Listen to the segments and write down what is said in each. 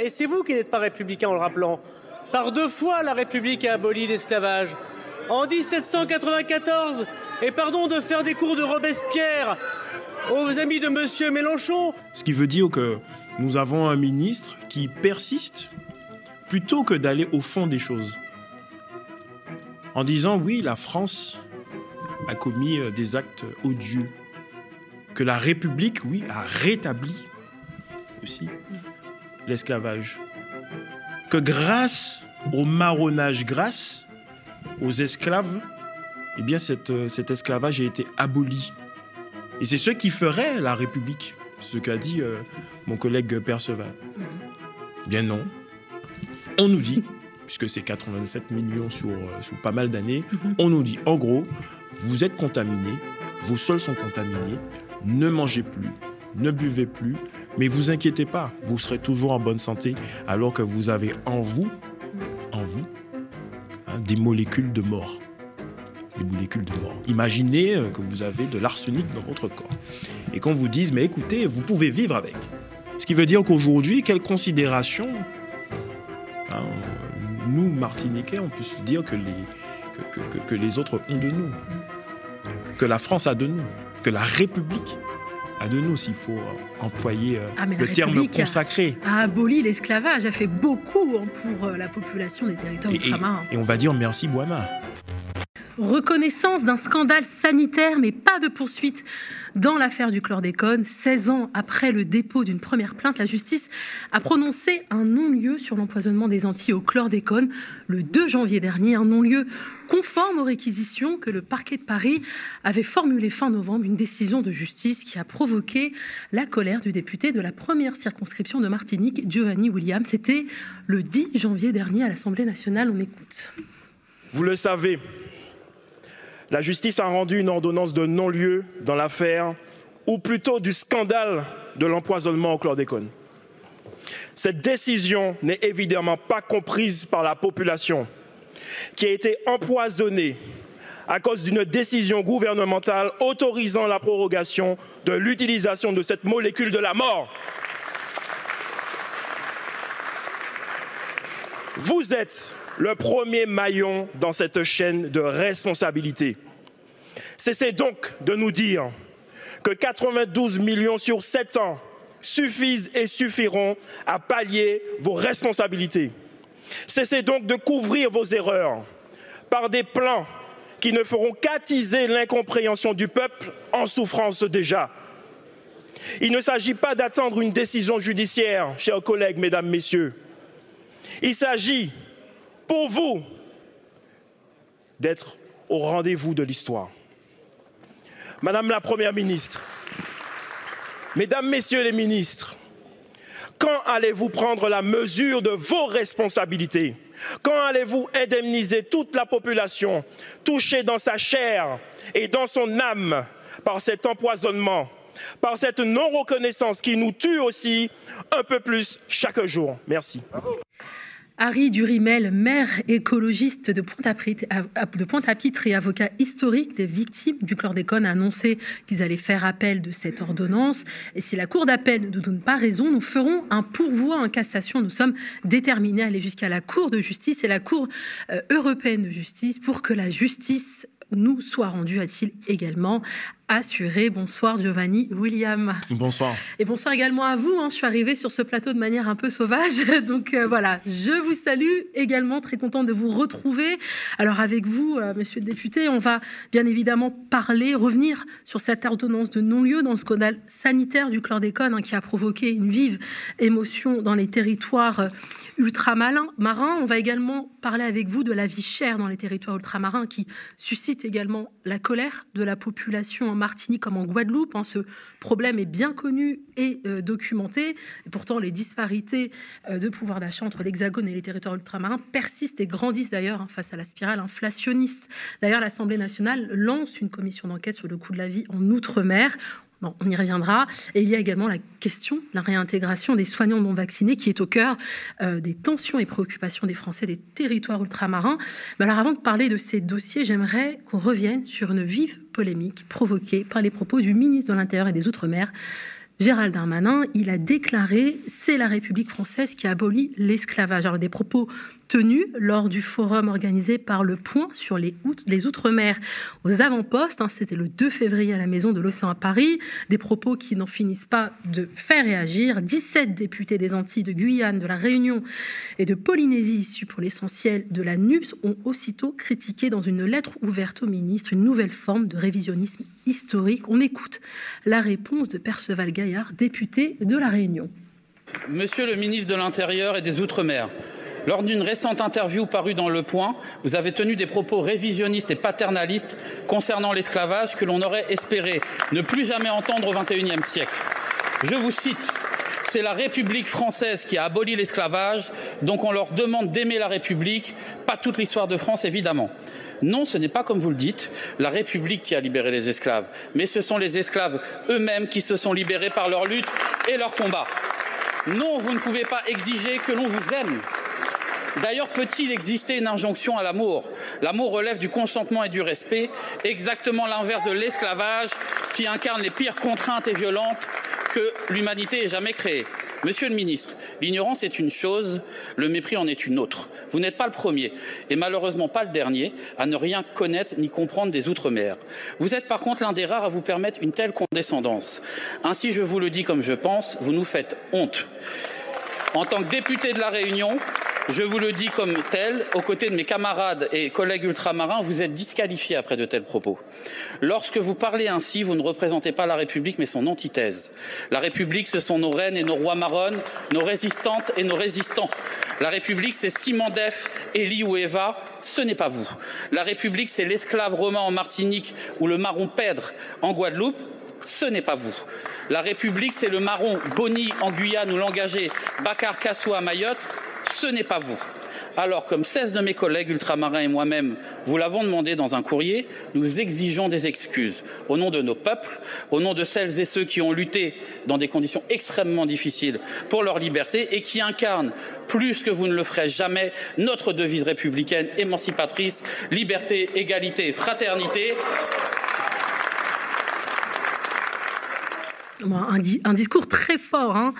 Et c'est vous qui n'êtes pas républicain en le rappelant. Par deux fois, la République a aboli l'esclavage. En 1794, et pardon de faire des cours de Robespierre aux amis de Monsieur Mélenchon. Ce qui veut dire que nous avons un ministre qui persiste plutôt que d'aller au fond des choses. En disant oui, la France a commis euh, des actes odieux. Que la République, oui, a rétabli aussi l'esclavage. Que grâce au marronnage, grâce aux esclaves, eh bien euh, cet esclavage a été aboli. Et c'est ce qui ferait la République, ce qu'a dit euh, mon collègue Perceval. Bien non. On nous dit, puisque c'est 87 millions sur, euh, sur pas mal d'années, on nous dit, en gros, vous êtes contaminés, vos sols sont contaminés, ne mangez plus, ne buvez plus, mais vous inquiétez pas, vous serez toujours en bonne santé alors que vous avez en vous, en vous, hein, des molécules de mort. Des molécules de mort. Imaginez euh, que vous avez de l'arsenic dans votre corps et qu'on vous dise, mais écoutez, vous pouvez vivre avec. Ce qui veut dire qu'aujourd'hui, quelle considération, hein, nous, Martiniquais, on peut se dire que les, que les autres ont de nous, que la France a de nous, que la République de nous, s'il faut employer euh, ah, le terme consacré. A, aboli l'esclavage, a fait beaucoup hein, pour euh, la population des territoires ultramarins. Et, on va dire merci Boima. Reconnaissance d'un scandale sanitaire, mais pas de poursuite dans l'affaire du chlordécone. 16 ans après le dépôt d'une première plainte, la justice a prononcé un non-lieu sur l'empoisonnement des Antilles au chlordécone le 2 janvier dernier. Un non-lieu conforme aux réquisitions que le parquet de Paris avait formulé fin novembre, une décision de justice qui a provoqué la colère du député de la première circonscription de Martinique, Giovanni Williams. C'était le 10 janvier dernier à l'Assemblée nationale. On écoute. Vous le savez, la justice a rendu une ordonnance de non-lieu dans l'affaire, ou plutôt du scandale de l'empoisonnement au chlordécone. Cette décision n'est évidemment pas comprise par la population, qui a été empoisonnée à cause d'une décision gouvernementale autorisant la prorogation de l'utilisation de cette molécule de la mort. Vous êtes le premier maillon dans cette chaîne de responsabilité. Cessez donc de nous dire que 92 millions sur 7 ans suffisent et suffiront à pallier vos responsabilités. Cessez donc de couvrir vos erreurs par des plans qui ne feront qu'attiser l'incompréhension du peuple en souffrance déjà. Il ne s'agit pas d'attendre une décision judiciaire, chers collègues, mesdames, messieurs. Il s'agit pour vous d'être au rendez-vous de l'histoire. Madame la Première ministre, Mesdames, Messieurs les ministres, quand allez-vous prendre la mesure de vos responsabilités? Quand allez-vous indemniser toute la population touchée dans sa chair et dans son âme par cet empoisonnement, par cette non-reconnaissance qui nous tue aussi un peu plus chaque jour? Merci. Harry Durimel, maire écologiste de Pointe-à-Pitre et avocat historique des victimes du chlordécone, a annoncé qu'ils allaient faire appel de cette ordonnance. Et si la Cour d'appel ne nous donne pas raison, nous ferons un pourvoi en cassation. Nous sommes déterminés à aller jusqu'à la Cour de justice et la Cour euh, européenne de justice pour que la justice nous soit rendue, a-t-il également assuré. Bonsoir Giovanni William. Bonsoir. Et bonsoir également à vous. Hein. Je suis arrivée sur ce plateau de manière un peu sauvage. Donc euh, voilà, je vous salue également. Très contente de vous retrouver. Alors avec vous, euh, monsieur le député, on va bien évidemment parler, revenir sur cette ordonnance de non-lieu dans le scandale sanitaire du chlordécone hein, qui a provoqué une vive émotion dans les territoires euh, ultramarins. On va également parler avec vous de la vie chère dans les territoires ultramarins qui suscite également la colère de la population en Martinique comme en Guadeloupe. Hein. Ce problème est bien connu et euh, documenté. Et pourtant, les disparités euh, de pouvoir d'achat entre l'Hexagone et les territoires ultramarins persistent et grandissent d'ailleurs hein, face à la spirale inflationniste. D'ailleurs, l'Assemblée nationale lance une commission d'enquête sur le coût de la vie en Outre-mer on y reviendra. Et il y a également la question de la réintégration des soignants non vaccinés qui est au cœur euh, des tensions et préoccupations des Français des territoires ultramarins. Mais alors avant de parler de ces dossiers, j'aimerais qu'on revienne sur une vive polémique provoquée par les propos du ministre de l'Intérieur et des Outre-mer, Gérald Darmanin, il a déclaré c'est la République française qui abolit l'esclavage. Alors des propos tenus lors du forum organisé par Le Point sur les, Outre-mer aux avant-postes. Hein, c'était le 2 février à la Maison de l'Océan à Paris. Des propos qui n'en finissent pas de faire réagir. 17 députés des Antilles, de Guyane, de la Réunion et de Polynésie, issus pour l'essentiel de la NUPS, ont aussitôt critiqué dans une lettre ouverte au ministre une nouvelle forme de révisionnisme historique. On écoute la réponse de Perceval Gaillard, député de la Réunion. Monsieur le ministre de l'Intérieur et des Outre-mer, lors d'une récente interview parue dans Le Point, vous avez tenu des propos révisionnistes et paternalistes concernant l'esclavage que l'on aurait espéré ne plus jamais entendre au XXIe siècle. Je vous cite c'est la République française qui a aboli l'esclavage, donc on leur demande d'aimer la République, pas toute l'histoire de France évidemment. Non, ce n'est pas comme vous le dites, la République qui a libéré les esclaves, mais ce sont les esclaves eux-mêmes qui se sont libérés par leur lutte et leur combat. Non, vous ne pouvez pas exiger que l'on vous aime. D'ailleurs, peut-il exister une injonction à l'amour? L'amour relève du consentement et du respect, exactement l'inverse de l'esclavage qui incarne les pires contraintes et violentes que l'humanité ait jamais créées. Monsieur le ministre, l'ignorance est une chose, le mépris en est une autre. Vous n'êtes pas le premier, et malheureusement pas le dernier, à ne rien connaître ni comprendre des Outre-mer. Vous êtes par contre l'un des rares à vous permettre une telle condescendance. Ainsi, je vous le dis comme je pense, vous nous faites honte. En tant que député de la Réunion, je vous le dis comme tel, aux côtés de mes camarades et collègues ultramarins, vous êtes disqualifiés après de tels propos. Lorsque vous parlez ainsi, vous ne représentez pas la République, mais son antithèse. La République, ce sont nos reines et nos rois marronnes, nos résistantes et nos résistants. La République, c'est Simon Def, Élie ou Eva, ce n'est pas vous. La République, c'est l'esclave romain en Martinique ou le marron pèdre en Guadeloupe, ce n'est pas vous. La République, c'est le marron Boni en Guyane ou l'engagé Bakar Kassou à Mayotte, ce n'est pas vous. Alors, comme 16 de mes collègues ultramarins et moi-même vous l'avons demandé dans un courrier, nous exigeons des excuses au nom de nos peuples, au nom de celles et ceux qui ont lutté dans des conditions extrêmement difficiles pour leur liberté et qui incarnent, plus que vous ne le ferez jamais, notre devise républicaine émancipatrice, liberté, égalité, fraternité. Un, discours très fort hein,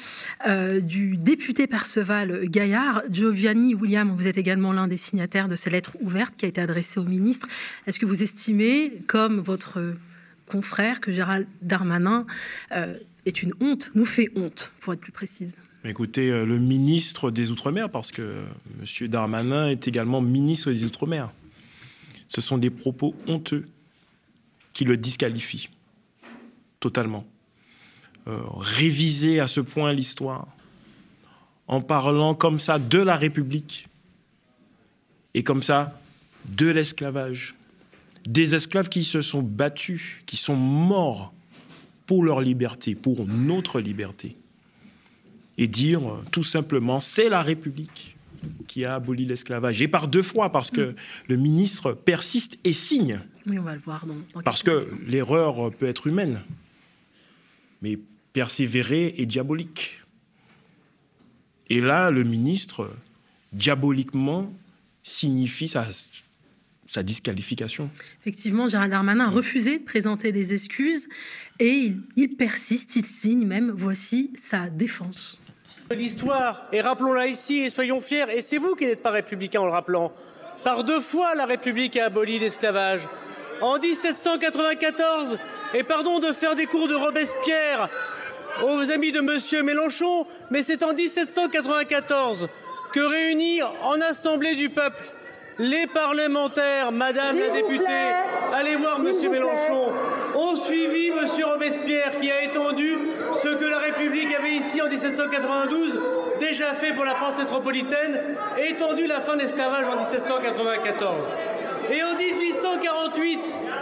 euh, du député Perceval Gaillard. Giovanni William, vous êtes également l'un des signataires de cette lettre ouverte qui a été adressée au ministre. Est-ce que vous estimez, comme votre confrère, que Gérald Darmanin euh, est une honte, nous fait honte, pour être plus précise? Écoutez, euh, le ministre des Outre-mer, parce que M. Darmanin est également ministre des Outre-mer. Ce sont des propos honteux qui le disqualifient totalement. Euh, réviser à ce point l'histoire, en parlant comme ça de la République et comme ça de l'esclavage, des esclaves qui se sont battus, qui sont morts pour leur liberté, pour notre liberté, et dire euh, tout simplement c'est la République qui a aboli l'esclavage. Et par deux fois, parce que le ministre persiste et signe. Oui, on va le voir. parce que l'erreur peut être humaine. Mais persévérer est diabolique. Et là, le ministre, diaboliquement, signifie sa, sa disqualification. Effectivement, Gérald Darmanin a refusé de présenter des excuses et il, persiste, il signe même, voici sa défense. L'histoire, et rappelons-la ici et soyons fiers, et c'est vous qui n'êtes pas républicain en le rappelant, par deux fois la République a aboli l'esclavage. En 1794, et pardon de faire des cours de Robespierre aux amis de M. Mélenchon, mais c'est en 1794 que réunis en Assemblée du peuple les parlementaires, Madame la députée, allez voir M. Mélenchon, ont suivi M. Robespierre qui a étendu ce que la République avait ici en 1792 déjà fait pour la France métropolitaine, étendu la fin de l'esclavage en 1794. Et en 1848,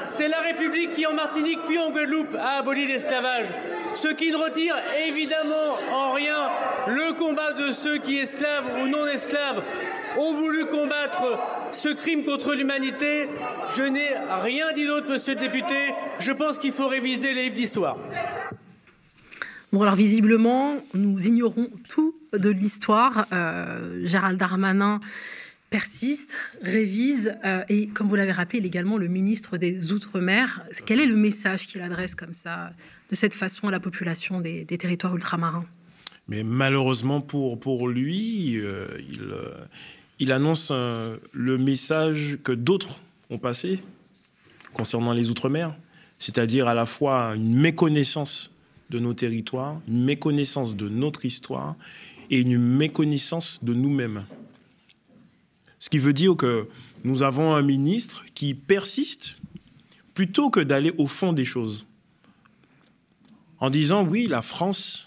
c'est la République qui, en Martinique puis en Guadeloupe, a aboli l'esclavage. Ce qui ne retire évidemment en rien le combat de ceux qui, esclaves ou non esclaves, ont voulu combattre ce crime contre l'humanité. Je n'ai rien dit d'autre, monsieur le député. Je pense qu'il faut réviser les livres d'histoire. Bon, alors visiblement, nous ignorons tout de l'histoire. Euh, Gérald Darmanin persiste, révise, euh, et comme vous l'avez rappelé également, le ministre des Outre-mer, quel est le message qu'il adresse comme ça, de cette façon à la population des, territoires ultramarins? Mais malheureusement pour, pour lui, euh, il, euh, il, annonce le message que d'autres ont passé concernant les Outre-mer, c'est-à-dire à la fois une méconnaissance de nos territoires, une méconnaissance de notre histoire et une méconnaissance de nous-mêmes. Ce qui veut dire que nous avons un ministre qui persiste plutôt que d'aller au fond des choses. En disant, oui, la France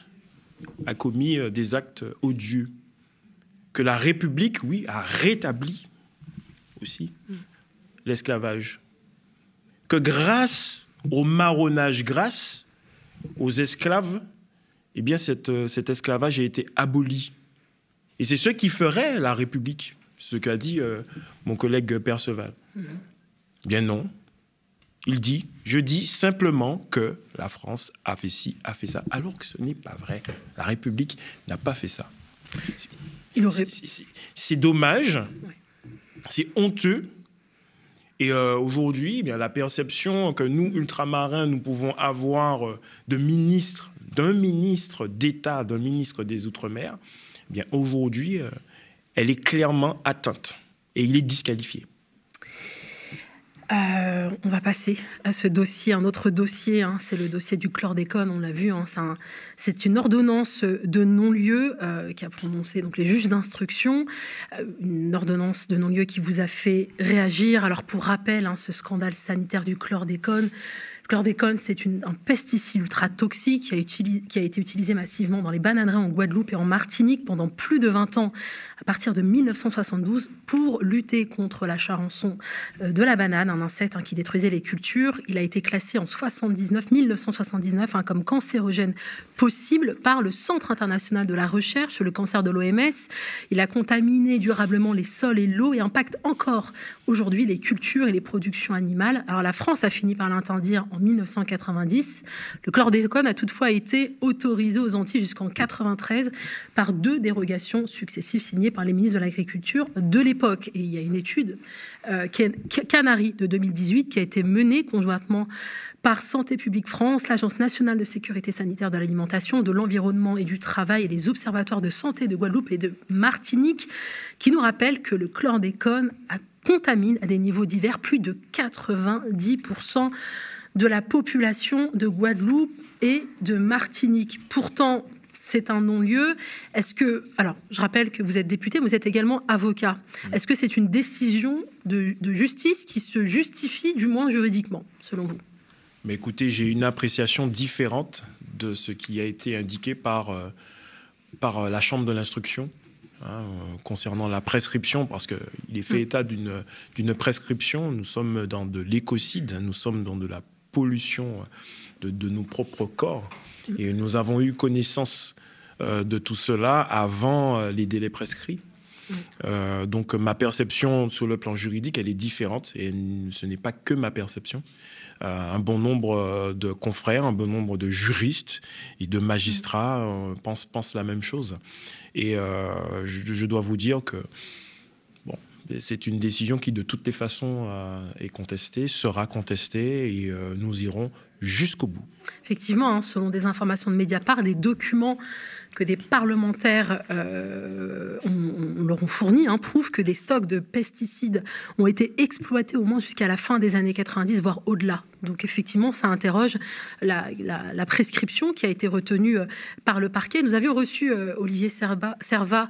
a commis euh, des actes odieux, que la République, oui, a rétabli aussi l'esclavage, que grâce au marronnage, grâce aux esclaves, eh bien, euh, cet esclavage a été aboli. Et c'est ce qui ferait la République ce qu'a dit euh, mon collègue Perceval. Mhm. Bien non. Il dit, je dis simplement que la France a fait ci, a fait ça, alors que ce n'est pas vrai. La République n'a pas fait ça. C'est dommage, c'est honteux. Et euh, aujourd'hui, eh bien la perception que nous, ultramarins, nous pouvons avoir euh, de ministre, d'un ministre d'État, d'un ministre des Outre-mer, eh bien aujourd'hui, elle est clairement atteinte et il est disqualifié. Euh, on va passer à ce dossier, un autre dossier, hein, c'est le dossier du chlordécone, on l'a vu, hein, c'est une ordonnance de non-lieu euh, qui a prononcé donc, les juges d'instruction, euh, une ordonnance de non-lieu qui vous a fait réagir. Alors pour rappel, hein, ce scandale sanitaire du chlordécone, chlordécone, c'est un pesticide ultra toxique qui a, été utilisé massivement dans les bananeraies en Guadeloupe et en Martinique pendant plus de 20 ans, à partir de 1972, pour lutter contre la charançon euh, de la banane, un insecte hein, qui détruisait les cultures. Il a été classé en 79, 1979 hein, comme cancérogène possible par le Centre international de la recherche le cancer de l'OMS. Il a contaminé durablement les sols et l'eau et impacte encore aujourd'hui les cultures et les productions animales. Alors la France a fini par l'interdire en 1990. Le chlordécone a toutefois été autorisé aux Antilles jusqu'en 93 par deux dérogations successives signées par les ministres de l'Agriculture de l'époque. Et il y a une étude euh, Canary de 2018 qui a été menée conjointement par Santé publique France, l'Agence nationale de sécurité sanitaire de l'alimentation, de l'environnement et du travail et les observatoires de santé de Guadeloupe et de Martinique, qui nous rappellent que le chlordécone contamine à des niveaux divers plus de 90% de la population de Guadeloupe et de Martinique. Pourtant, c'est un non-lieu. Est-ce que, alors, je rappelle que vous êtes député, mais vous êtes également avocat. Est-ce que c'est une décision de, justice qui se justifie, du moins juridiquement, selon vous? Mais écoutez, j'ai une appréciation différente de ce qui a été indiqué par, euh, par euh, la Chambre de l'instruction. Hein, euh, concernant la prescription, parce qu'il est fait mm. état d'une prescription. Nous sommes dans de l'écocide, nous sommes dans de la pollution de, nos propres corps. Et nous avons eu connaissance euh, de tout cela avant euh, les délais prescrits. Euh, donc ma perception sur le plan juridique, elle est différente et ce n'est pas que ma perception. un bon nombre de confrères, un bon nombre de juristes et de magistrats pensent, pensent, la même chose. Et je, je, dois vous dire que c'est une décision qui, de toutes les façons, euh, est contestée, sera contestée, et euh, nous irons jusqu'au bout. Effectivement, hein, selon des informations de Mediapart, des documents que des parlementaires euh, leur ont fournis hein, prouvent que des stocks de pesticides ont été exploités au moins jusqu'à la fin des années 90, voire au-delà. Donc effectivement, ça interroge la, prescription qui a été retenue par le parquet. Nous avions reçu Olivier Serva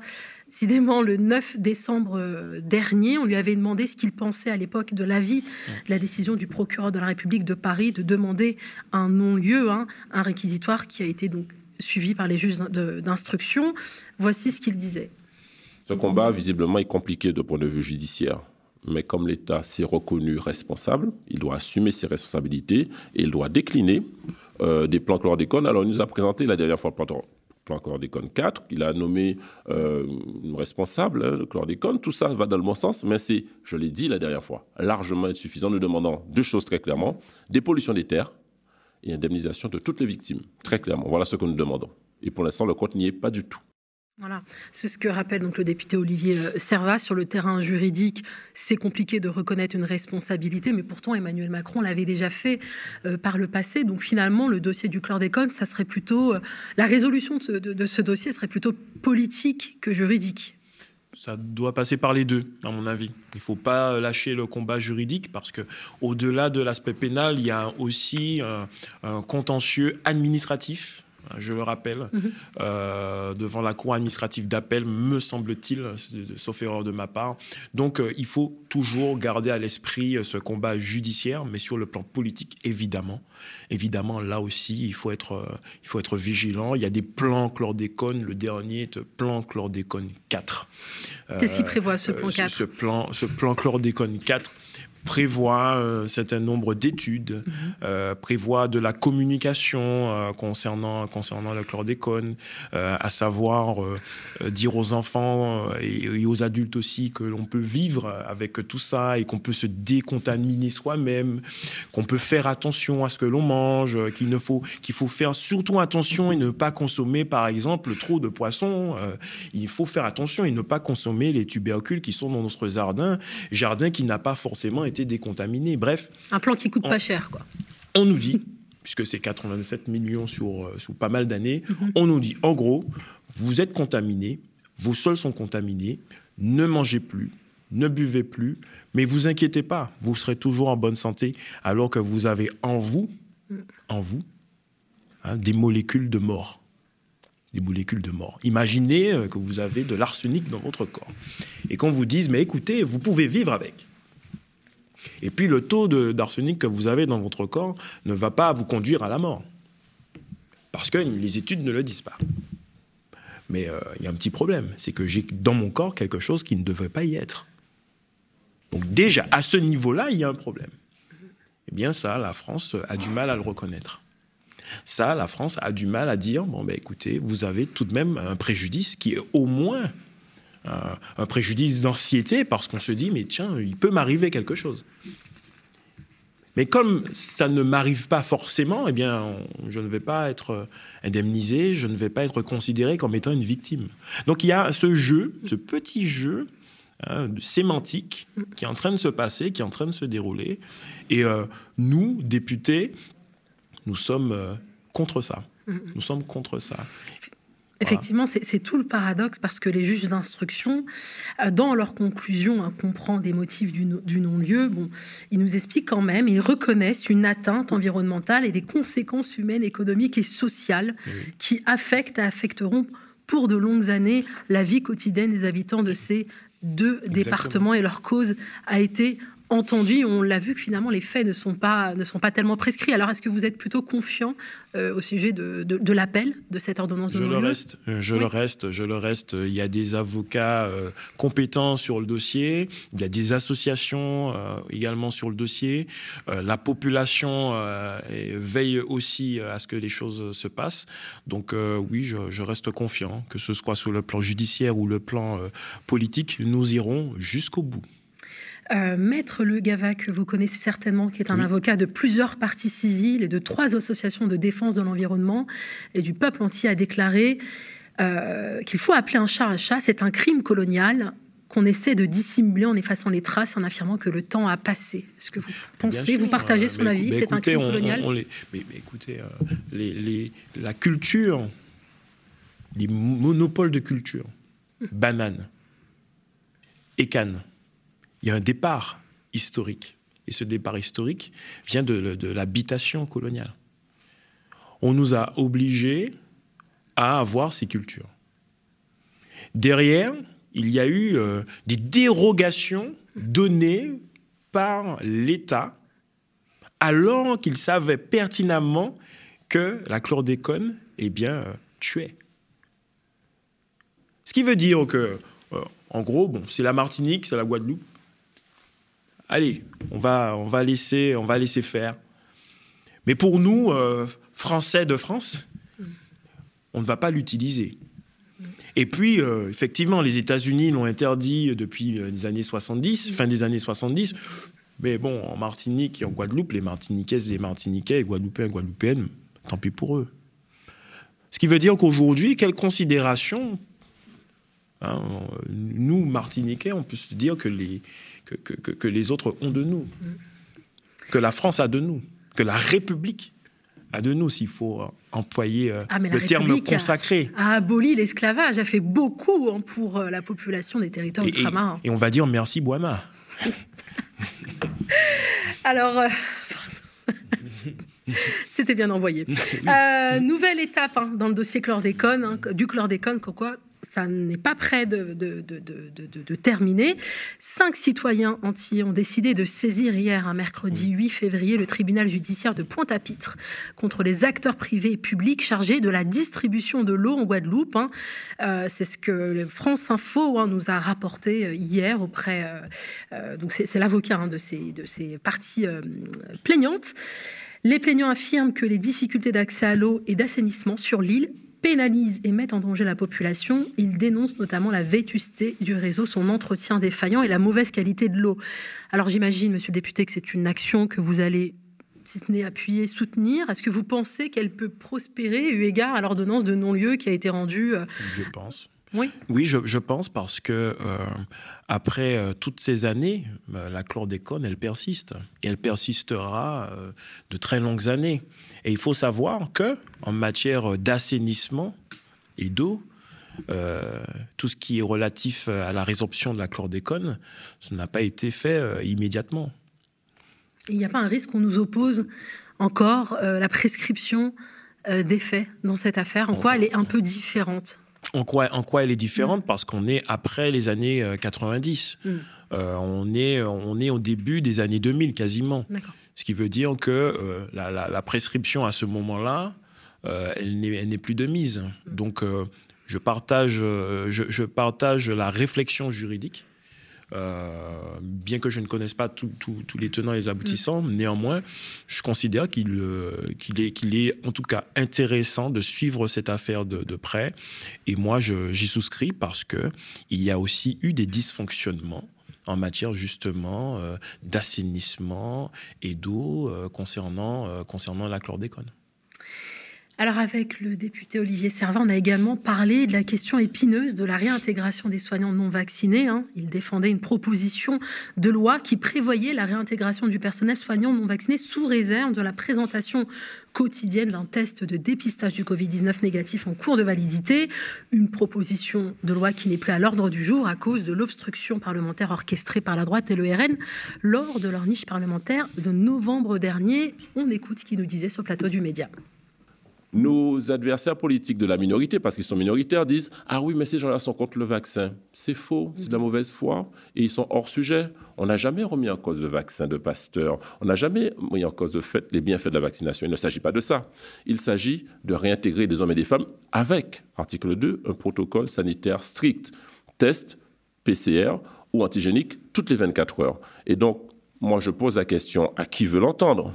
Décidément, le 9 décembre euh, dernier, on lui avait demandé ce qu'il pensait à l'époque de l'avis de la décision du procureur de la République de Paris de demander un non-lieu, hein, un réquisitoire qui a été donc suivi par les juges d'instruction. Voici ce qu'il disait. Ce combat, visiblement, est compliqué de point de vue judiciaire. Mais comme l'État s'est reconnu responsable, il doit assumer ses responsabilités et il doit décliner euh, des plans chlordécone. Alors, il nous a présenté la dernière fois le plan plan chlordécone 4, il a nommé euh, une responsable, hein, le chlordécone, tout ça va dans le bon sens, mais c'est, je l'ai dit la dernière fois, largement insuffisant. Nous demandons deux choses très clairement, dépollution des terres et indemnisation de toutes les victimes, très clairement. Voilà ce que nous demandons. Et pour l'instant, le compte n'y est pas du tout. Voilà, c'est ce que rappelle donc le député Olivier euh, Servat. Sur le terrain juridique, c'est compliqué de reconnaître une responsabilité, mais pourtant Emmanuel Macron l'avait déjà fait euh, par le passé. Donc finalement, le dossier du chlordécone, ça serait plutôt euh, la résolution de ce, dossier serait plutôt politique que juridique. Ça doit passer par les deux, à mon avis. Il ne faut pas lâcher le combat juridique parce que, au-delà de l'aspect pénal, il y a aussi un contentieux administratif je le rappelle, mhm. euh, devant la Cour administrative d'appel, me semble-t-il, sauf erreur de ma part. Donc euh, il faut toujours garder à l'esprit euh, ce combat judiciaire, mais sur le plan politique, évidemment. Évidemment, là aussi, il faut être, il faut être vigilant. Il y a des plans chlordécone, le dernier est plan chlordécone 4. Qu'est-ce qui prévoit ce plan 4 ce, plan, ce plan chlordécone 4 prévoit un certain nombre d'études, mhm. euh, prévoit de la communication euh, concernant, concernant le chlordécone, euh, à savoir dire aux enfants et, aux adultes aussi que l'on peut vivre avec tout ça et qu'on peut se décontaminer soi-même, qu'on peut faire attention à ce que l'on mange, qu'il ne faut qu'il faut faire surtout attention et ne pas consommer par exemple trop de poissons. il faut faire attention et ne pas consommer les tubercules qui sont dans notre jardin, jardin qui n'a pas forcément été décontaminé. Bref. Un plan qui coûte pas cher, quoi. On nous dit, puisque c'est 87 millions sur, euh, pas mal d'années, mhm. on nous dit, en gros, vous êtes contaminé, vos sols sont contaminés, ne mangez plus, ne buvez plus, mais vous inquiétez pas, vous serez toujours en bonne santé, alors que vous avez en vous, en vous, hein, des molécules de mort. Des molécules de mort. Imaginez euh, que vous avez de l'arsenic dans votre corps. Et qu'on vous dise, mais écoutez, vous pouvez vivre avec. Et puis le taux d'arsenic que vous avez dans votre corps ne va pas vous conduire à la mort. Parce que les études ne le disent pas. Mais euh, il y a un petit problème, c'est que j'ai dans mon corps quelque chose qui ne devrait pas y être. Donc déjà, à ce niveau-là, il y a un problème. Eh bien ça, la France a du mal à le reconnaître. Ça, la France a du mal à dire, bon, ben écoutez, vous avez tout de même un préjudice qui est au moins un, préjudice d'anxiété parce qu'on se dit, mais tiens, il peut m'arriver quelque chose. Mais comme ça ne m'arrive pas forcément, eh bien, je ne vais pas être indemnisé, je ne vais pas être considéré comme étant une victime. Donc il y a ce jeu, ce petit jeu hein, sémantique qui est en train de se passer, qui est en train de se dérouler. Et euh, nous, députés, nous sommes euh, contre ça. Nous sommes contre ça. Effectivement, c'est tout le paradoxe parce que les juges d'instruction, euh, dans leur conclusion, hein, comprend des motifs du, non-lieu. Bon, ils nous expliquent quand même, ils reconnaissent une atteinte environnementale et des conséquences humaines, économiques et sociales qui affectent et affecteront pour de longues années la vie quotidienne des habitants de ces deux départements. Et leur cause a été entendu. On l'a vu que finalement les faits ne sont pas, ne sont pas tellement prescrits. Alors est-ce que vous êtes plutôt confiant euh, au sujet de, de, l'appel de cette ordonnance de Je le reste, euh, je le reste, je le reste. Il y a des avocats euh, compétents sur le dossier. Il y a des associations également sur le dossier. la population veille aussi à ce que les choses se passent. Donc oui, je, je, reste confiant, que ce soit sur le plan judiciaire ou le plan politique, nous irons jusqu'au bout. Euh, Maître Le Gava, que vous connaissez certainement, qui est un avocat de plusieurs partis civils et de trois associations de défense de l'environnement et du peuple entier, a déclaré euh, qu'il faut appeler un chat un chat. C'est un crime colonial qu'on essaie de dissimuler en effaçant les traces, en affirmant que le temps a passé. Est-ce que vous pensez, vous partagez son avis? C'est un crime colonial? mais, écoutez, euh, la culture, les monopoles de culture, banane et canne, il y a un départ historique. Et ce départ historique vient de, l'habitation coloniale. On nous a obligés à avoir ces cultures. Derrière, il y a eu euh, des dérogations données par l'État alors qu'il savait pertinemment que la chlordécone, eh bien, euh, tuait. Ce qui veut dire que, euh, en gros, bon, c'est la Martinique, c'est la Guadeloupe, allez, on va, laisser faire. Mais pour nous, euh, Français de France, on ne va pas l'utiliser. Et puis, euh, effectivement, les États-Unis l'ont interdit depuis euh, les années 70, fin des années 70. Mais bon, en Martinique et en Guadeloupe, les Martiniquaises, les Martiniquais, les Guadeloupéens, Guadeloupéennes, tant pis pour eux. Ce qui veut dire qu'aujourd'hui, quelle considération Hein, nous, Martiniquais, on peut se dire que les, que, que, les autres ont de nous, que la France a de nous, que la République a de nous, s'il faut employer euh, ah, le terme consacré. A, aboli l'esclavage, a fait beaucoup hein, pour euh, la population des territoires ultramarins. Et, on va dire merci Boima. Alors, euh, c'était bien envoyé. nouvelle étape hein, dans le dossier chlordécone, du chlordécone, quoi, ça n'est pas prêt de, de, terminer. Cinq citoyens entiers ont décidé de saisir hier, un mercredi 8 février, le tribunal judiciaire de Pointe-à-Pitre contre les acteurs privés et publics chargés de la distribution de l'eau en Guadeloupe. Hein. Euh, c'est ce que France Info hein, nous a rapporté euh, hier auprès. Euh, donc c'est l'avocat hein, de, ces, de ces parties plaignantes. Les plaignants affirment que les difficultés d'accès à l'eau et d'assainissement sur l'île pénalise et met en danger la population. Il dénonce notamment la vétusté du réseau, son entretien défaillant et la mauvaise qualité de l'eau. Alors j'imagine, monsieur le député, que c'est une action que vous allez si ce n'est appuyer, soutenir. Est-ce que vous pensez qu'elle peut prospérer eu égard à l'ordonnance de non-lieu qui a été rendue euh, Je pense. Oui, oui je, pense parce que euh, après euh, toutes ces années, la chlordécone, elle persiste. Et elle persistera de très longues années. Et il faut savoir que en matière d'assainissement et d'eau, euh, tout ce qui est relatif à la résorption de la chlordécone, ça n'a pas été fait euh, immédiatement. Il n'y a pas un risque qu'on nous oppose encore euh, la prescription des faits dans cette affaire En quoi elle est un peu différente? En quoi, en quoi elle est différente? Parce qu'on est après les années 90. Mm. on, est, on est au début des années 2000 quasiment. D'accord. Ce qui veut dire que euh, la, prescription à ce moment-là, euh, elle n'est plus de mise. Donc, euh, je, partage, je, partage la réflexion juridique. bien que je ne connaisse pas tous les tenants et les aboutissants, mm. néanmoins, je considère qu'il est, qu'il est en tout cas intéressant de suivre cette affaire de, de près. Et moi, j'y souscris parce qu'il y a aussi eu des dysfonctionnements en matière justement euh, d'assainissement et d'eau euh, concernant, euh, concernant la chlordécone. Alors avec le député Olivier Servat, on a également parlé de la question épineuse de la réintégration des soignants non vaccinés. Hein. Il défendait une proposition de loi qui prévoyait la réintégration du personnel soignant non vacciné sous réserve de la présentation quotidienne d'un test de dépistage du Covid-19 négatif en cours de validité. Une proposition de loi qui n'est plus à l'ordre du jour à cause de l'obstruction parlementaire orchestrée par la droite et le RN lors de leur niche parlementaire de novembre dernier. On écoute ce qu'il nous disait sur le plateau du Média nos adversaires politiques de la minorité, parce qu'ils sont minoritaires, disent Ah oui, mais ces gens-là sont contre le vaccin. C'est faux, c'est de la mauvaise foi, et ils sont hors sujet. On n'a jamais remis en cause le vaccin de Pasteur. On n'a jamais mis en cause le fait, les bienfaits de la vaccination. Il ne s'agit pas de ça. Il s'agit de réintégrer des hommes et des femmes avec, article 2, un protocole sanitaire strict. Test, PCR ou antigénique toutes les 24 heures. Et donc, moi, je pose la question à qui veut l'entendre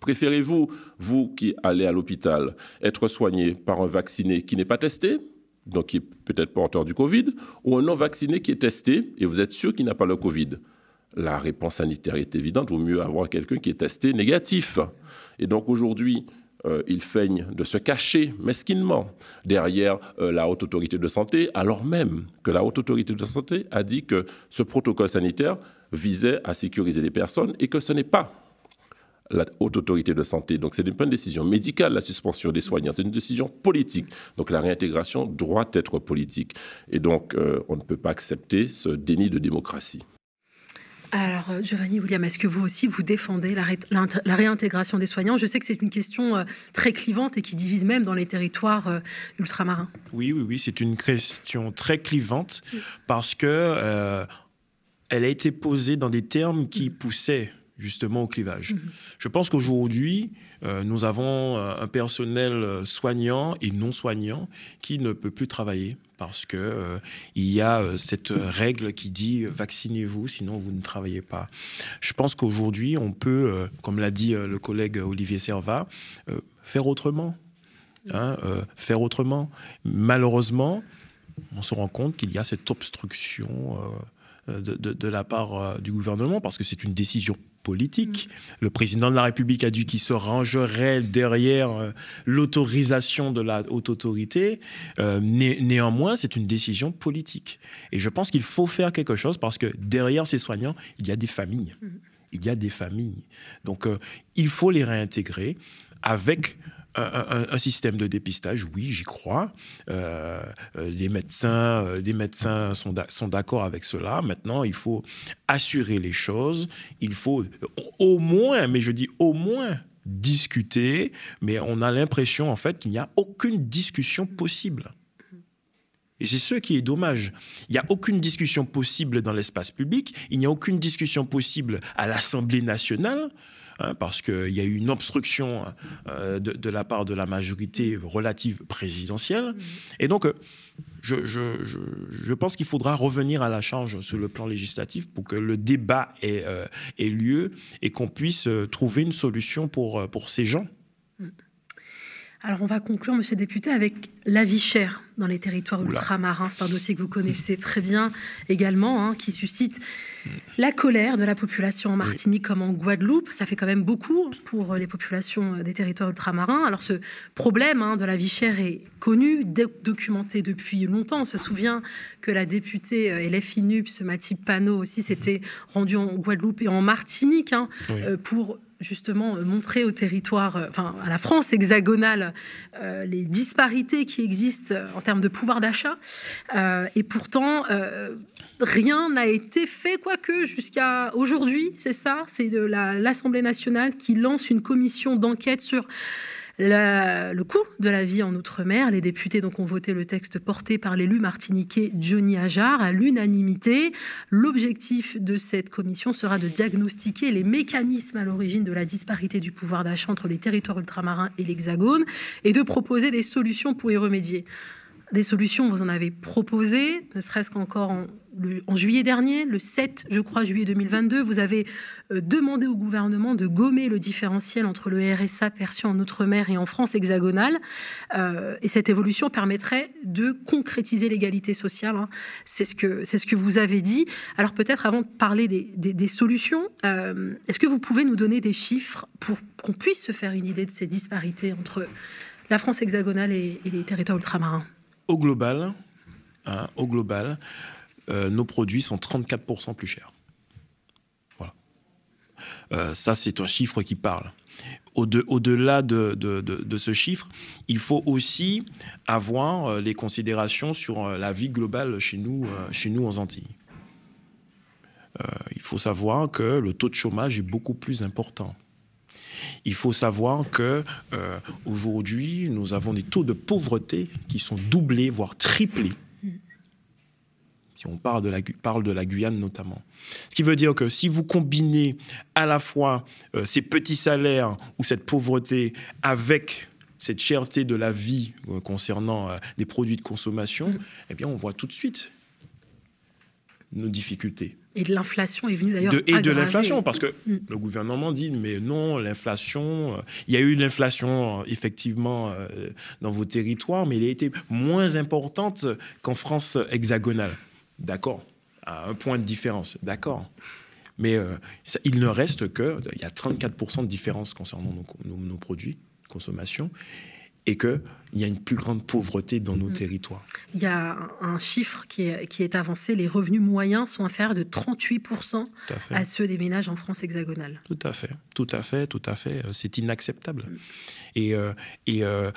Préférez-vous, vous qui allez à l'hôpital, être soigné par un vacciné qui n'est pas testé, donc qui est peut-être porteur du Covid, ou un non vacciné qui est testé et vous êtes sûr qu'il n'a pas le Covid? La réponse sanitaire est évidente, vaut mieux avoir quelqu'un qui est testé négatif. Et donc aujourd'hui, euh, il feigne de se cacher mesquinement derrière euh, la haute autorité de santé, alors même que la haute autorité de santé a dit que ce protocole sanitaire visait à sécuriser les personnes et que ce n'est pas la haute autorité de santé. Donc, ce n'est pas une décision médicale, la suspension des soignants, c'est une décision politique. Donc, la réintégration doit être politique. Et donc, euh, on ne peut pas accepter ce déni de démocratie. Alors, euh, Giovanni William, est-ce que vous aussi, vous défendez la, réintégration des soignants? Je sais que c'est une question euh, très clivante et qui divise même dans les territoires ultramarins. Oui, oui, oui, c'est une question très clivante parce que elle a été posée dans des termes qui poussaient justement au clivage. Mhm. Je pense qu'aujourd'hui, euh, nous avons euh, un personnel euh, soignant et non soignant qui ne peut plus travailler parce que il y a cette règle qui dit vaccinez-vous, sinon vous ne travaillez pas. Je pense qu'aujourd'hui, on peut, comme l'a dit le collègue Olivier Servat, faire autrement. Hein, faire autrement. Malheureusement, on se rend compte qu'il y a cette obstruction de, de, la part du gouvernement parce que c'est une décision politique. Le président de la République a dit qu'il se rangerait derrière euh, l'autorisation de la haute autorité. Euh, néanmoins, c'est une décision politique. Et je pense qu'il faut faire quelque chose parce que derrière ces soignants, il y a des familles. Mm. Il y a des familles. Donc, euh, il faut les réintégrer avec un, système de dépistage, oui, j'y crois. Euh, euh, les médecins, euh, médecins sont d'accord avec cela. Maintenant, il faut assurer les choses. Il faut au moins, mais je dis au moins, discuter. Mais on a l'impression, en fait, qu'il n'y a aucune discussion possible. Et c'est ce qui est dommage. Il n'y a aucune discussion possible dans l'espace public, il n'y a aucune discussion possible à l'Assemblée nationale. Hein, parce qu'il y a eu une obstruction euh, de, la part de la majorité relative présidentielle. Et donc, euh, je, pense qu'il faudra revenir à la charge sur le plan législatif pour que le débat ait, euh, lieu et qu'on puisse trouver une solution pour, pour ces gens. Alors on va conclure, monsieur le député, avec la vie chère dans les territoires ultramarins. C'est un dossier que vous connaissez très bien également, hein, qui suscite la colère de la population en Martinique comme en Guadeloupe. Ça fait quand même beaucoup pour les populations des territoires ultramarins. Alors ce problème hein, de la vie chère est connu, documenté depuis longtemps. On se souvient que la députée euh, LFI NUPS, Mathilde Panot aussi, s'était rendue en Guadeloupe et en Martinique hein, euh, pour justement euh, montrer au territoire, euh, enfin à la France hexagonale, euh, les disparités qui existent en termes de pouvoir d'achat. et pourtant, rien n'a été fait, quoique jusqu'à aujourd'hui, c'est ça, c'est l'Assemblée nationale qui lance une commission d'enquête sur le coût de la vie en Outre-mer. Les députés donc ont voté le texte porté par l'élu martiniquais Johnny Ajar à l'unanimité. L'objectif de cette commission sera de diagnostiquer les mécanismes à l'origine de la disparité du pouvoir d'achat entre les territoires ultramarins et l'Hexagone et de proposer des solutions pour y remédier des solutions, vous en avez proposé, ne serait-ce qu'encore en, en, juillet dernier, le 7, je crois, juillet 2022, vous avez euh, demandé au gouvernement de gommer le différentiel entre le RSA perçu en Outre-mer et en France hexagonale. Euh, et cette évolution permettrait de concrétiser l'égalité sociale. Hein. C'est ce, que, ce que vous avez dit. Alors peut-être avant de parler des, solutions, euh, est-ce que vous pouvez nous donner des chiffres pour qu'on puisse se faire une idée de ces disparités entre la France hexagonale et les territoires ultramarins? Au global, hein, au global euh, nos produits sont 34% plus chers. Voilà. Euh, ça, c'est un chiffre qui parle. Au-delà de, de, ce chiffre, il faut aussi avoir euh, les considérations sur la vie globale chez nous, chez nous en Antilles. il faut savoir que le taux de chômage est beaucoup plus important. Il faut savoir que aujourd'hui, nous avons des taux de pauvreté qui sont doublés, voire triplés. Si on parle de, la, parle de la Guyane notamment. Ce qui veut dire que si vous combinez à la fois euh, ces petits salaires ou cette pauvreté avec cette cherté de la vie euh, concernant des produits de consommation, eh bien on voit tout de suite nos difficultés. Et de l'inflation est venue d'ailleurs. et de l'inflation, parce que mm. le gouvernement dit, mais non, l'inflation, euh, il y a eu de l'inflation euh, effectivement euh, dans vos territoires, mais elle a été moins importante qu'en France hexagonale. D'accord, à un point de différence, d'accord. Mais il ne reste que, il y a 34% de différence concernant nos, nos, nos produits consommation et qu'il y a une plus grande pauvreté dans nos mm. territoires. Il y a un chiffre qui est, qui est avancé, les revenus moyens sont inférieurs de 38% à, ceux des ménages en France hexagonale. Tout à fait, tout à fait, tout à fait. Euh, c'est inacceptable. Mm. Et, euh, et euh,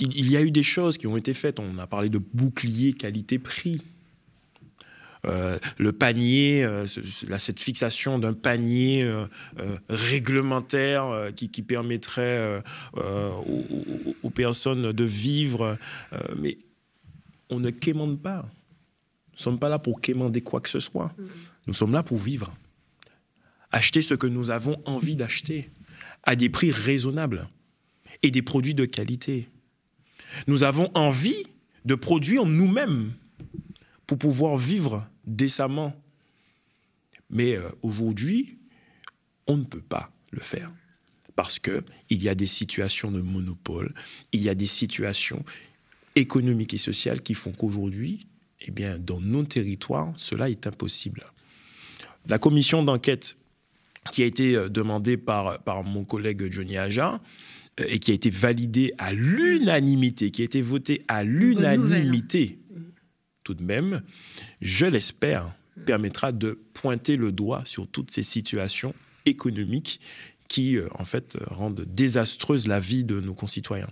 il, y a eu des choses qui ont été faites. On a parlé de bouclier qualité-prix. Euh, le panier, euh, cette fixation d'un panier euh, réglementaire qui, permettrait aux, personnes de vivre. mais on ne quémande pas. Nous ne sommes pas là pour quémander quoi que ce soit. Mm. Nous sommes là pour vivre. Acheter ce que nous avons envie d'acheter à des prix raisonnables et des produits de qualité. Nous avons envie de produire nous-mêmes pour pouvoir vivre décemment. Mais euh, aujourd'hui, on ne peut pas le faire parce que il y a des situations de monopole, il y a des situations économiques et sociales qui font qu'aujourd'hui, eh bien, dans nos territoires, cela est impossible. La commission d'enquête qui a été demandé par, par mon collègue Johnny Aja et qui a été validé à l'unanimité, qui a été voté à l'unanimité, tout de même, je l'espère, permettra de pointer le doigt sur toutes ces situations économiques qui, en fait, rendent désastreuse la vie de nos concitoyens.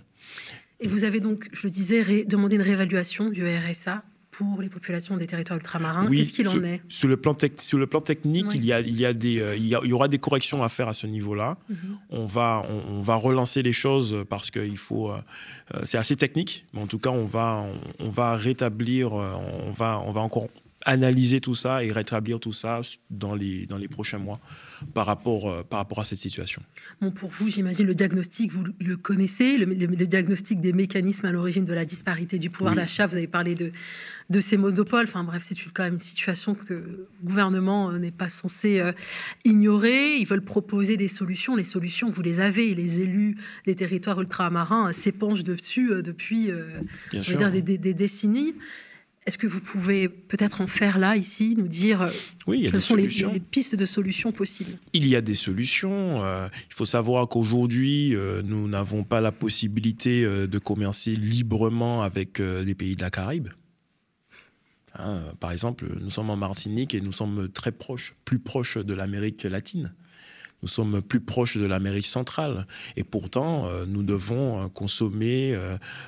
Et vous avez donc, je le disais, demandé une réévaluation du RSA pour les populations des territoires ultramarins. Qu'est-ce qu'il en est? sur le, plan sur le plan technique, il, y a, il, y a des, euh, il, y aura des corrections à faire à ce niveau-là. Mhm. on, va, on, va relancer les choses parce faut. Euh, euh, c'est assez technique, mais en tout cas, on va, on, va rétablir, on va, on va encore analyser tout ça et rétablir tout ça dans les, dans les prochains mois par rapport, euh, par rapport à cette situation. Bon, pour vous, j'imagine le diagnostic, vous le connaissez, le, diagnostic des mécanismes à l'origine de la disparité du pouvoir d'achat. Vous avez parlé de, de ces monopoles. Enfin bref, c'est quand même une situation que le gouvernement euh, n'est pas censé euh, ignorer. Ils veulent proposer des solutions. Les solutions, vous les avez. Les élus des territoires ultramarins s'épanchent dessus depuis des, des décennies. Est-ce que vous pouvez peut-être en faire là, ici, nous dire euh, oui, quelles sont les, pistes de solutions possibles? Il y a des solutions. Euh, il faut savoir qu'aujourd'hui, euh, nous n'avons pas la possibilité de commercer librement avec les pays de la Caraïbe. Hein, par exemple, nous sommes en Martinique et nous sommes très proches, plus proches de l'Amérique latine. Nous sommes plus proches de l'Amérique centrale. Et pourtant, euh, nous devons euh, consommer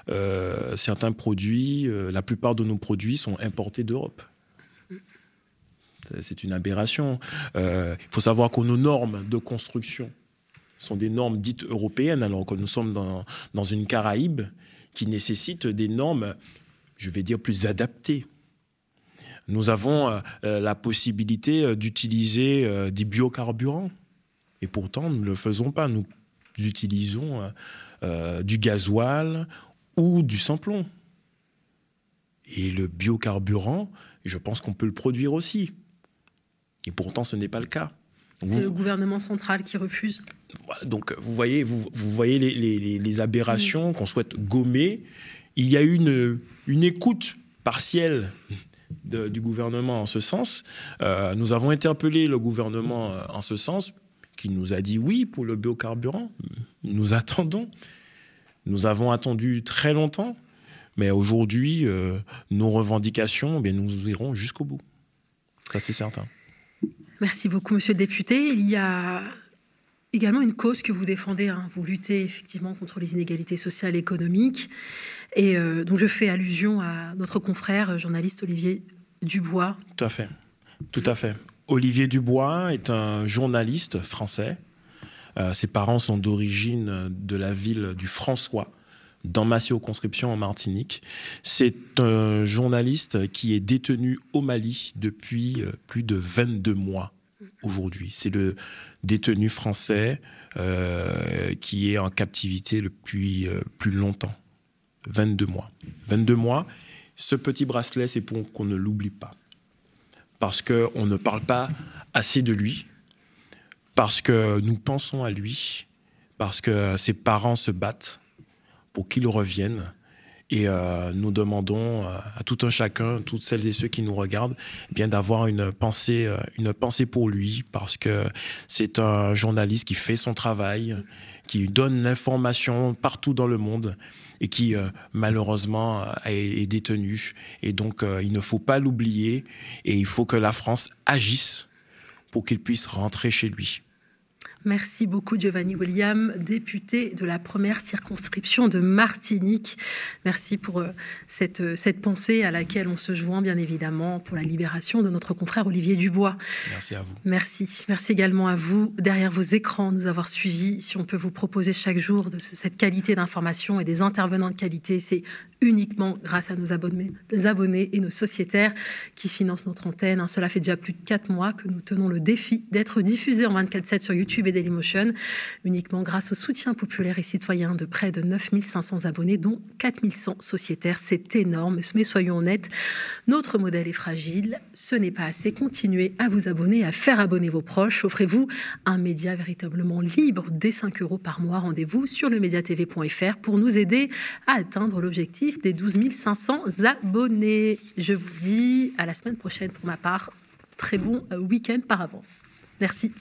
euh, certains produits. la plupart de nos produits sont importés d'Europe. C'est une aberration. Il faut savoir que nos normes de construction sont des normes dites européennes, alors que nous sommes dans, dans une Caraïbe qui nécessite des normes, je vais dire, plus adaptées. Nous avons la possibilité d'utiliser des biocarburants et pourtant, nous ne le faisons pas. Nous utilisons euh, euh, du gasoil ou du samplon. Et le biocarburant, je pense qu'on peut le produire aussi. Et pourtant, ce n'est pas le cas. C'est le gouvernement central qui refuse. Donc, vous voyez, vous, voyez les, aberrations qu'on souhaite gommer. Il y a eu une, une écoute partielle du gouvernement en ce sens. Euh, nous avons interpellé le gouvernement en ce sens qui nous a dit oui pour le biocarburant. Nous attendons. Nous avons attendu très longtemps, mais aujourd'hui, euh, nos revendications, eh bien, nous irons jusqu'au bout. Ça, c'est certain. Merci beaucoup, monsieur le député. Il y a également une cause que vous défendez. Hein. Vous luttez effectivement contre les inégalités sociales et économiques. Et euh, donc, je fais allusion à notre confrère journaliste Olivier Dubois. Tout à fait. Tout à fait. Olivier Dubois est un journaliste français. Euh, ses parents sont d'origine de la ville du François, dans ma circonscription en Martinique. C'est un journaliste qui est détenu au Mali depuis euh, plus de 22 mois aujourd'hui. C'est le détenu français euh, qui est en captivité depuis plus longtemps. 22 mois. 22 mois. Ce petit bracelet, c'est pour qu'on ne l'oublie pas parce qu'on ne parle pas assez de lui, parce que nous pensons à lui, parce que ses parents se battent pour qu'il revienne. Et euh, nous demandons euh, à tout un chacun, toutes celles et ceux qui nous regardent, eh bien d'avoir une pensée, euh, une pensée pour lui, parce que c'est un journaliste qui fait son travail, qui donne l'information partout dans le monde et qui euh, malheureusement est, détenu. Et donc euh, il ne faut pas l'oublier et il faut que la France agisse pour qu'il puisse rentrer chez lui. Merci beaucoup Giovanni William, député de la première circonscription de Martinique. Merci pour euh, cette, euh, cette pensée à laquelle on se joint bien évidemment pour la libération de notre confrère Olivier Dubois. Merci à vous. Merci. Merci également à vous derrière vos écrans nous avoir suivis. Si on peut vous proposer chaque jour de cette qualité d'information et des intervenants de qualité, c'est uniquement grâce à nos abonnés, abonnés et nos sociétaires qui financent notre antenne. Hein, cela fait déjà plus de quatre mois que nous tenons le défi d'être diffusés en 24-7 sur YouTube et Dailymotion, uniquement grâce au soutien populaire et citoyen de près de 9500 abonnés, dont 4100 sociétaires. C'est énorme, mais soyons honnêtes, notre modèle est fragile. Ce n'est pas assez. Continuez à vous abonner, à faire abonner vos proches. Offrez-vous un média véritablement libre dès 5 euros par mois. Rendez-vous sur le mediatv.fr pour nous aider à atteindre l'objectif des 12 500 abonnés. Je vous dis à la semaine prochaine pour ma part. Très bon euh, week-end par avance. Merci.